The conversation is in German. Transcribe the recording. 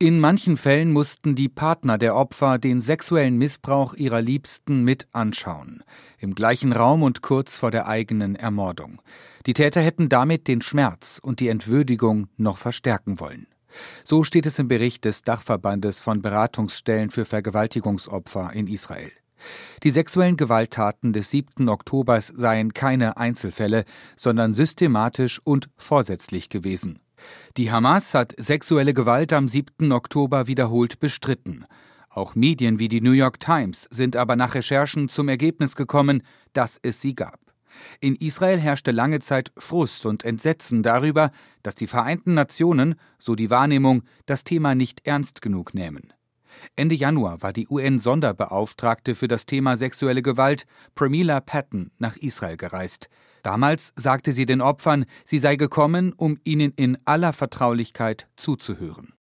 In manchen Fällen mussten die Partner der Opfer den sexuellen Missbrauch ihrer Liebsten mit anschauen, im gleichen Raum und kurz vor der eigenen Ermordung. Die Täter hätten damit den Schmerz und die Entwürdigung noch verstärken wollen. So steht es im Bericht des Dachverbandes von Beratungsstellen für Vergewaltigungsopfer in Israel. Die sexuellen Gewalttaten des 7. Oktobers seien keine Einzelfälle, sondern systematisch und vorsätzlich gewesen. Die Hamas hat sexuelle Gewalt am 7. Oktober wiederholt bestritten. Auch Medien wie die New York Times sind aber nach Recherchen zum Ergebnis gekommen, dass es sie gab. In Israel herrschte lange Zeit Frust und Entsetzen darüber, dass die Vereinten Nationen, so die Wahrnehmung, das Thema nicht ernst genug nehmen. Ende Januar war die UN-Sonderbeauftragte für das Thema sexuelle Gewalt, Pramila Patton, nach Israel gereist. Damals sagte sie den Opfern, sie sei gekommen, um ihnen in aller Vertraulichkeit zuzuhören.